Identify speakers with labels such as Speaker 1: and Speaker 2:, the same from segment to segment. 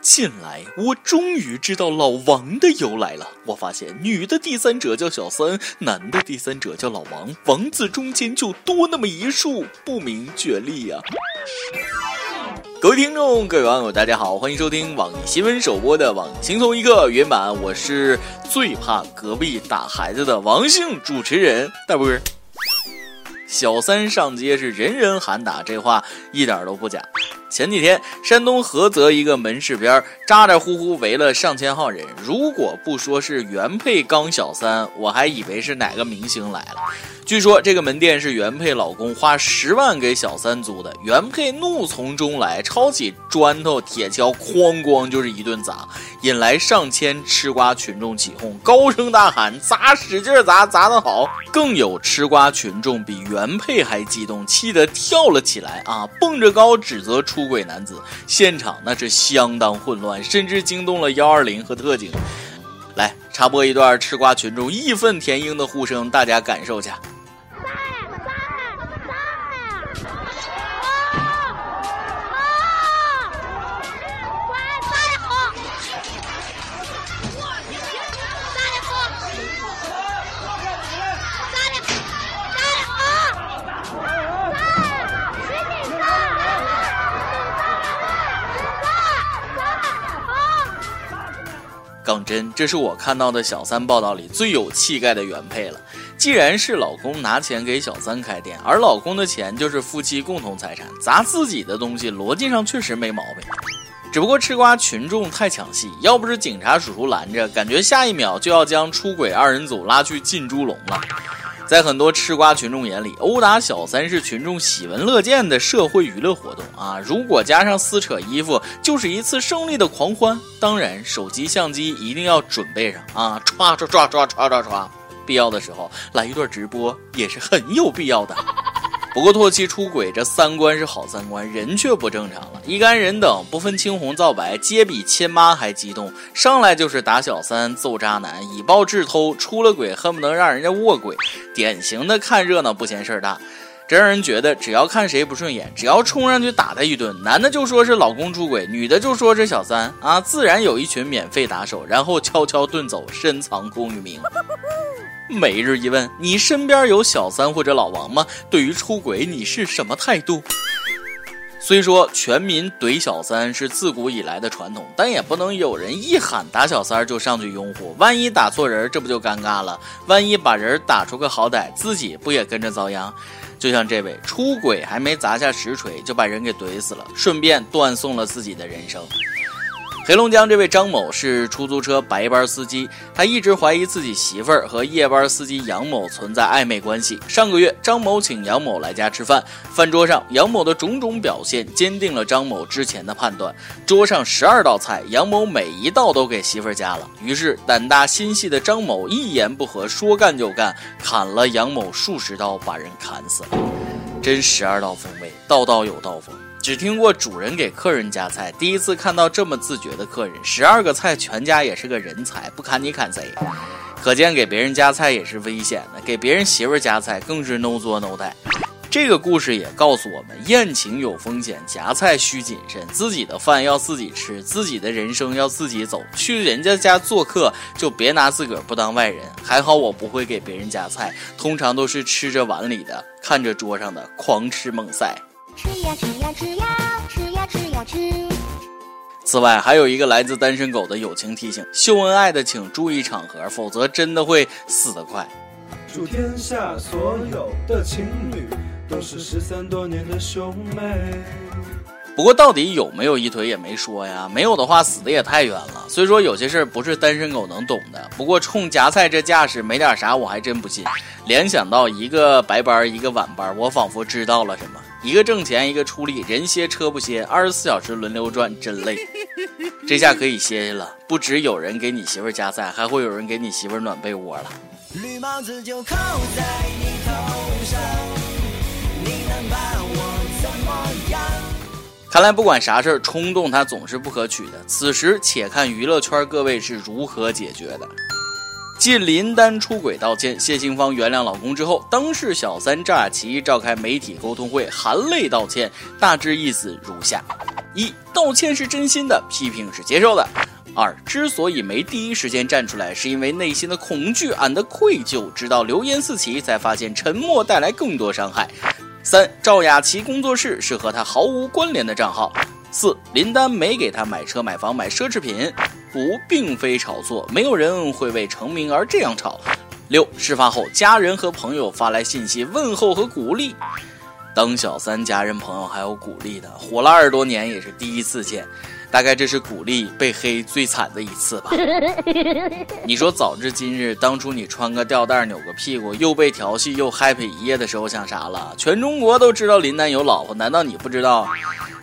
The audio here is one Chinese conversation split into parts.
Speaker 1: 近来，我终于知道老王的由来了。我发现，女的第三者叫小三，男的第三者叫老王，王字中间就多那么一竖，不明觉厉呀。各位听众，各位网友，大家好，欢迎收听网易新闻首播的《网易轻松一刻》原版，我是最怕隔壁打孩子的王姓主持人大波。小三上街是人人喊打，这话一点都不假。前几天，山东菏泽一个门市边咋咋呼呼围了上千号人。如果不说是原配刚小三，我还以为是哪个明星来了。据说这个门店是原配老公花十万给小三租的，原配怒从中来，抄起砖头铁锹，哐哐就是一顿砸，引来上千吃瓜群众起哄，高声大喊：“砸，使劲砸，砸得好！”更有吃瓜群众比原配还激动，气得跳了起来啊，蹦着高指责出出轨男子，现场那是相当混乱，甚至惊动了幺二零和特警。来插播一段吃瓜群众义愤填膺的呼声，大家感受下。杠真，这是我看到的小三报道里最有气概的原配了。既然是老公拿钱给小三开店，而老公的钱就是夫妻共同财产，砸自己的东西，逻辑上确实没毛病。只不过吃瓜群众太抢戏，要不是警察叔叔拦着，感觉下一秒就要将出轨二人组拉去进猪笼了。在很多吃瓜群众眼里，殴打小三是群众喜闻乐见的社会娱乐活动啊！如果加上撕扯衣服，就是一次胜利的狂欢。当然，手机相机一定要准备上啊！唰唰唰唰唰唰唰，必要的时候来一段直播也是很有必要的。不过唾弃出轨，这三观是好三观，人却不正常了。一干人等不分青红皂白，皆比亲妈还激动，上来就是打小三、揍渣男，以暴制偷，出了轨恨不能让人家卧轨，典型的看热闹不嫌事儿大。这让人觉得，只要看谁不顺眼，只要冲上去打他一顿，男的就说是老公出轨，女的就说是小三啊，自然有一群免费打手，然后悄悄遁走，深藏功与名。每日一问：你身边有小三或者老王吗？对于出轨，你是什么态度？虽说全民怼小三是自古以来的传统，但也不能有人一喊打小三就上去拥护，万一打错人，这不就尴尬了？万一把人打出个好歹，自己不也跟着遭殃？就像这位出轨还没砸下实锤，就把人给怼死了，顺便断送了自己的人生。黑龙江这位张某是出租车白班司机，他一直怀疑自己媳妇儿和夜班司机杨某存在暧昧关系。上个月，张某请杨某来家吃饭，饭桌上杨某的种种表现坚定了张某之前的判断。桌上十二道菜，杨某每一道都给媳妇儿加了。于是胆大心细的张某一言不合，说干就干，砍了杨某数十刀，把人砍死了。真十二道风味，道道有道风。只听过主人给客人夹菜，第一次看到这么自觉的客人。十二个菜全家也是个人才，不砍你砍谁？可见给别人夹菜也是危险的，给别人媳妇夹菜更是 no 作 no 带。这个故事也告诉我们，宴请有风险，夹菜需谨慎，自己的饭要自己吃，自己的人生要自己走。去人家家做客，就别拿自个儿不当外人。还好我不会给别人夹菜，通常都是吃着碗里的，看着桌上的，狂吃猛塞。吃呀吃呀吃呀吃呀吃呀吃。此外，还有一个来自单身狗的友情提醒：秀恩爱的请注意场合，否则真的会死得快。祝天下所有的情侣都是失散多年的兄妹。不过到底有没有一腿也没说呀，没有的话死的也太冤了。虽说有些事儿不是单身狗能懂的，不过冲夹菜这架势，没点啥我还真不信。联想到一个白班一个晚班，我仿佛知道了什么。一个挣钱，一个出力，人歇车不歇，二十四小时轮流转，真累。这下可以歇歇了，不止有人给你媳妇夹菜，还会有人给你媳妇暖被窝了。绿帽子就扣在你头上，你能把我怎么样？看来不管啥事儿，冲动它总是不可取的。此时且看娱乐圈各位是如何解决的。继林丹出轨道歉，谢杏芳原谅老公之后，当事小三赵雅琪召开媒体沟通会，含泪道歉，大致意思如下：一、道歉是真心的，批评是接受的；二、之所以没第一时间站出来，是因为内心的恐惧俺的愧疚，直到流言四起，才发现沉默带来更多伤害；三、赵雅琪工作室是和他毫无关联的账号。四林丹没给他买车买房买奢侈品，五并非炒作，没有人会为成名而这样炒。六事发后，家人和朋友发来信息问候和鼓励。当小三家人朋友还有鼓励的，火了二十多年也是第一次见，大概这是鼓励被黑最惨的一次吧。你说早知今日，当初你穿个吊带扭个屁股，又被调戏又 happy 一夜的时候想啥了？全中国都知道林丹有老婆，难道你不知道？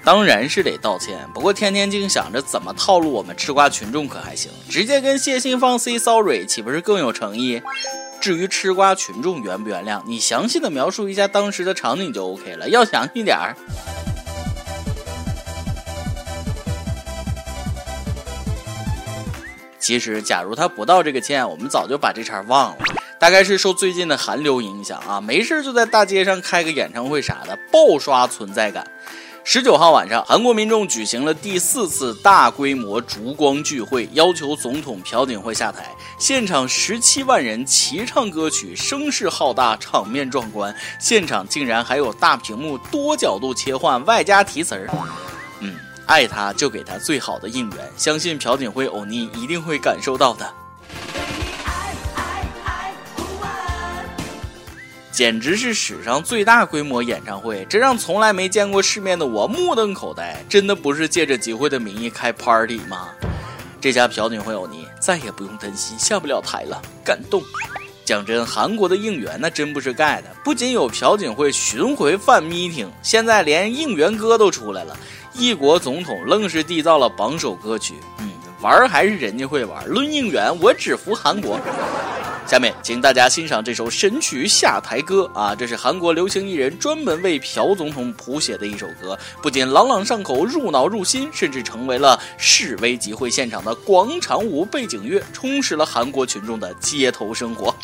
Speaker 1: 当然是得道歉，不过天天净想着怎么套路我们吃瓜群众可还行？直接跟谢杏芳 say sorry 岂不是更有诚意？至于吃瓜群众原不原谅，你详细的描述一下当时的场景就 OK 了，要详细点儿。其实，假如他不道这个歉，我们早就把这茬忘了。大概是受最近的韩流影响啊，没事就在大街上开个演唱会啥的，爆刷存在感。十九号晚上，韩国民众举行了第四次大规模烛光聚会，要求总统朴槿惠下台。现场十七万人齐唱歌曲，声势浩大，场面壮观。现场竟然还有大屏幕多角度切换，外加提词儿。爱他就给他最好的应援，相信朴槿惠欧尼一定会感受到的。简直是史上最大规模演唱会，这让从来没见过世面的我目瞪口呆。真的不是借着集会的名义开 party 吗？这下朴槿惠欧尼再也不用担心下不了台了，感动。讲真，韩国的应援那真不是盖的，不仅有朴槿惠巡回犯 meeting，现在连应援歌都出来了。一国总统愣是缔造了榜首歌曲，嗯，玩还是人家会玩。论应援，我只服韩国。下面，请大家欣赏这首神曲《下台歌》啊，这是韩国流行艺人专门为朴总统谱写的一首歌，不仅朗朗上口、入脑入心，甚至成为了示威集会现场的广场舞背景乐，充实了韩国群众的街头生活。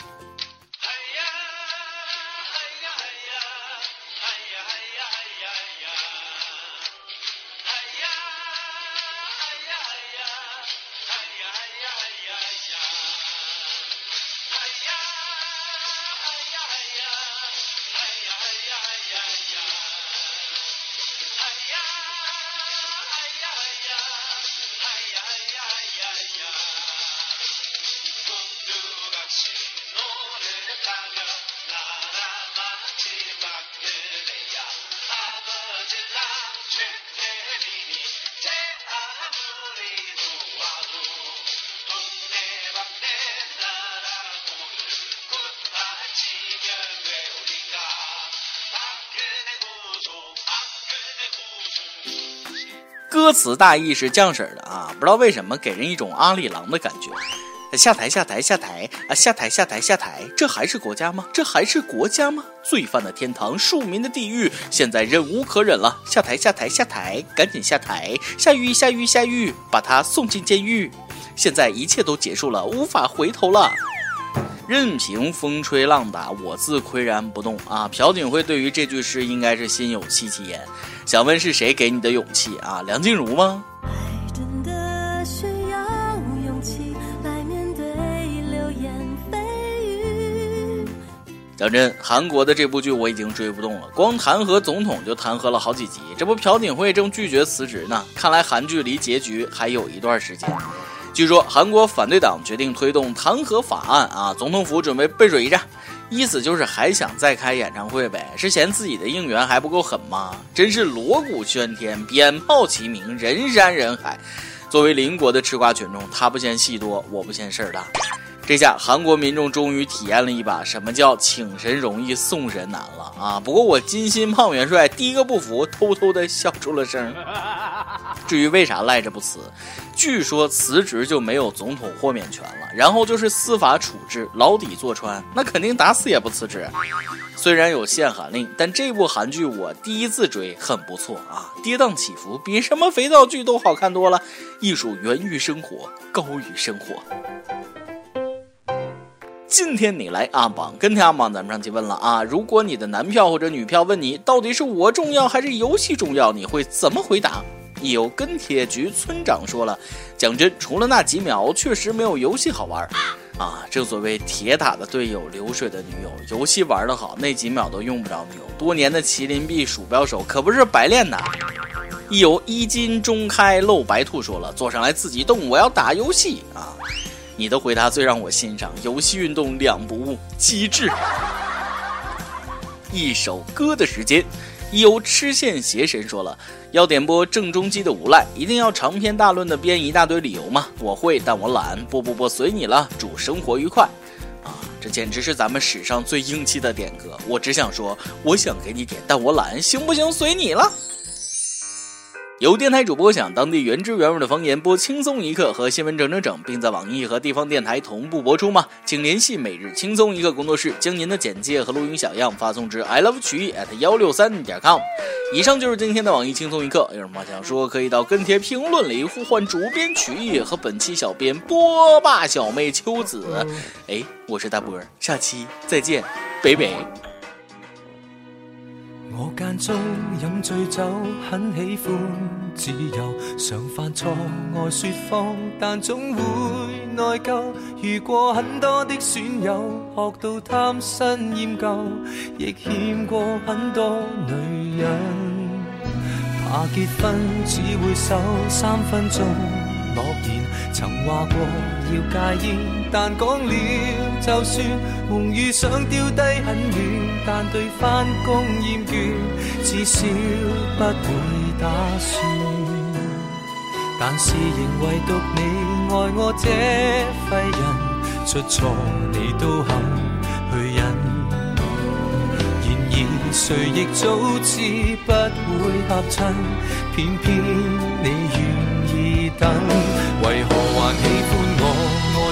Speaker 1: 歌词大意是降婶的啊，不知道为什么给人一种阿里郎的感觉。下台下台下台啊！下台下台下台，这还是国家吗？这还是国家吗？罪犯的天堂，庶民的地狱，现在忍无可忍了！下台下台下台，赶紧下台！下狱下狱下狱，把他送进监狱！现在一切都结束了，无法回头了。任凭风吹浪打，我自岿然不动啊！朴槿惠对于这句诗应该是心有戚戚焉。想问是谁给你的勇气啊？梁静茹吗？讲真，韩国的这部剧我已经追不动了，光弹劾总统就弹劾了好几集。这不，朴槿惠正拒绝辞职呢。看来韩剧离结局还有一段时间。据说韩国反对党决定推动弹劾法案啊，总统府准备背水一战，意思就是还想再开演唱会呗？是嫌自己的应援还不够狠吗？真是锣鼓喧天，鞭炮齐鸣，人山人海。作为邻国的吃瓜群众，他不嫌戏多，我不嫌事儿大。这下韩国民众终于体验了一把什么叫请神容易送神难了啊！不过我金心胖元帅第一个不服，偷偷的笑出了声。至于为啥赖着不辞，据说辞职就没有总统豁免权了，然后就是司法处置，牢底坐穿，那肯定打死也不辞职。虽然有限韩令，但这部韩剧我第一次追很不错啊，跌宕起伏，比什么肥皂剧都好看多了。艺术源于生活，高于生活。今天你来阿榜，跟天阿榜，咱们上去问了啊，如果你的男票或者女票问你，到底是我重要还是游戏重要，你会怎么回答？有跟铁局村长说了，讲真，除了那几秒，确实没有游戏好玩。啊，正所谓铁打的队友，流水的女友，游戏玩得好，那几秒都用不着女友。多年的麒麟臂鼠标手可不是白练的。有一金中开露白兔说了，坐上来自己动，我要打游戏啊！你的回答最让我欣赏，游戏运动两不误，机智。一首歌的时间。有痴线邪神说了，要点播郑中基的无赖，一定要长篇大论的编一大堆理由吗？我会，但我懒。不不不，随你了。祝生活愉快。啊，这简直是咱们史上最硬气的点歌。我只想说，我想给你点，但我懒，行不行？随你了。有电台主播想当地原汁原味的方言播轻松一刻和新闻整整整，并在网易和地方电台同步播出吗？请联系每日轻松一刻工作室，将您的简介和录音小样发送至 i love 曲艺 at 幺六三点 com。以上就是今天的网易轻松一刻，有什么想说可以到跟帖评论里呼唤主编曲艺和本期小编波霸小妹秋子。哎，我是大波儿，下期再见，北北。
Speaker 2: 我间中饮醉酒，很喜欢自由，常犯错爱说谎，但总会内疚。遇过很多的损友，学到贪新厌旧，亦欠过很多女人。怕结婚只会守三分钟诺言，曾话过要戒烟。但讲了，就算梦遇想丢低很远，但对翻工厌倦，至少不会打算。但是仍唯独你爱我这废人，出错你都肯去忍。然而谁亦早知不会合衬，偏偏你愿意等，为何还喜欢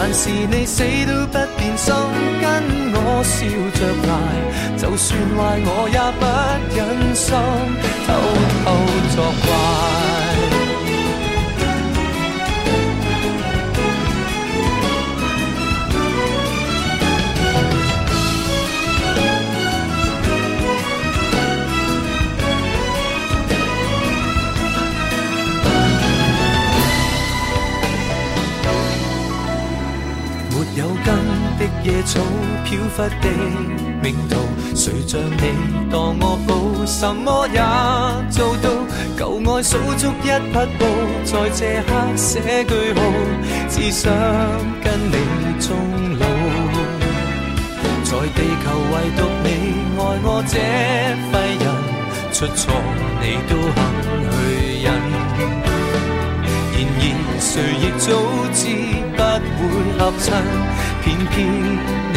Speaker 2: 但是你死都不变心，跟我笑着赖，就算坏我也不忍心。忽的命途，谁像你当我宝，什么也做到。旧爱数足一匹布，在这刻写句号，只想跟你终老。在地球唯独你爱我这废人，出错你都肯去忍。然而谁亦早知不会合衬。偏偏你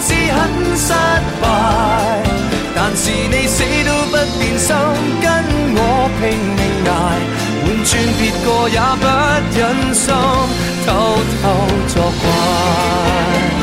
Speaker 2: 是很失败，但是你死都不变心，跟我拼命挨，换转别个也不忍心偷偷作怪。